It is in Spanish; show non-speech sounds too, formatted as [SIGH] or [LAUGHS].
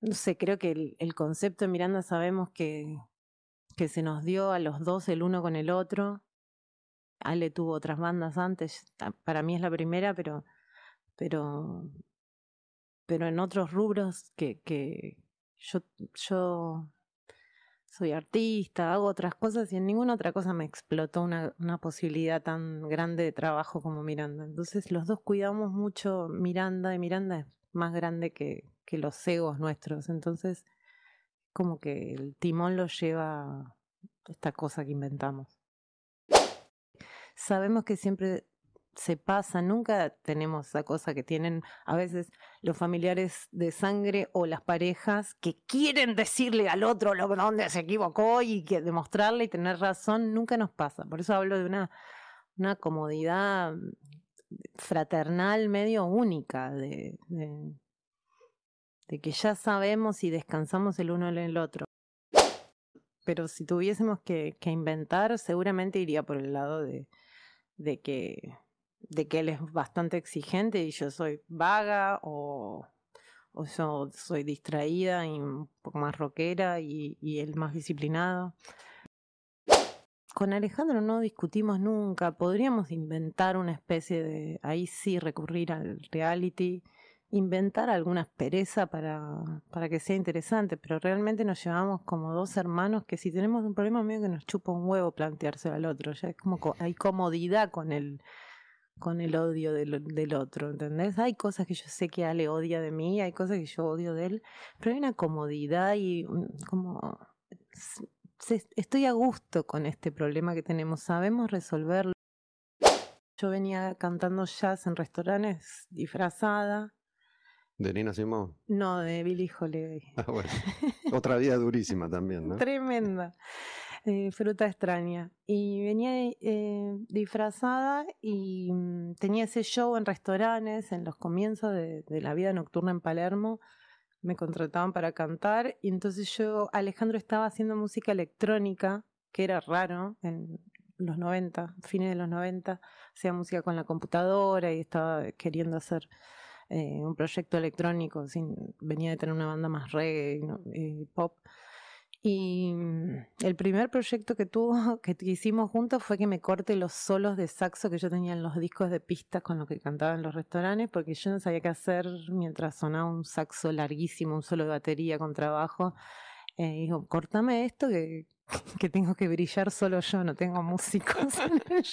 no sé, creo que el, concepto de Miranda sabemos que, que se nos dio a los dos el uno con el otro. Ale tuvo otras bandas antes, para mí es la primera, pero, pero, pero en otros rubros que, que yo, yo soy artista, hago otras cosas y en ninguna otra cosa me explotó una, una posibilidad tan grande de trabajo como Miranda. Entonces los dos cuidamos mucho Miranda y Miranda es más grande que, que los egos nuestros. Entonces como que el timón lo lleva esta cosa que inventamos. Sabemos que siempre se pasa, nunca tenemos esa cosa que tienen a veces los familiares de sangre o las parejas que quieren decirle al otro lo donde se equivocó y que demostrarle y tener razón, nunca nos pasa. Por eso hablo de una, una comodidad fraternal medio única, de, de que ya sabemos y descansamos el uno en el otro. Pero si tuviésemos que, inventar, seguramente iría por el lado de, de que de que él es bastante exigente y yo soy vaga o, o yo soy distraída y un poco más rockera y, y él más disciplinado. Con Alejandro no discutimos nunca, podríamos inventar una especie de, ahí sí recurrir al reality, inventar alguna aspereza para, para que sea interesante, pero realmente nos llevamos como dos hermanos que si tenemos un problema medio que nos chupa un huevo planteárselo al otro, ya es como hay comodidad con el con el odio del, del, otro, ¿entendés? Hay cosas que yo sé que Ale odia de mí, hay cosas que yo odio de él, pero hay una comodidad y como estoy a gusto con este problema que tenemos, sabemos resolverlo. Yo venía cantando jazz en restaurantes disfrazada. ¿De Nina Simón? No, de Billy Holiday. Ah, bueno. [LAUGHS] Otra vida durísima también, ¿no? Tremenda eh, fruta extraña. Y venía eh, disfrazada y mm, tenía ese show en restaurantes en los comienzos de, de, la vida nocturna en Palermo. Me contrataban para cantar y entonces yo, Alejandro estaba haciendo música electrónica, que era raro en los 90, fines de los 90, hacía música con la computadora y estaba queriendo hacer eh, un proyecto electrónico, sin, venía de tener una banda más reggae y eh, pop. Y mm, el primer proyecto que tuvo, [LAUGHS] que hicimos juntos fue que me corte los solos de saxo que yo tenía en los discos de pistas con los que cantaba en los restaurantes, porque yo no sabía qué hacer mientras sonaba un saxo larguísimo, un solo de batería con trabajo. Eh, dijo, cortame esto [LAUGHS] que, tengo que brillar solo yo, no tengo [LAUGHS] músicos en el.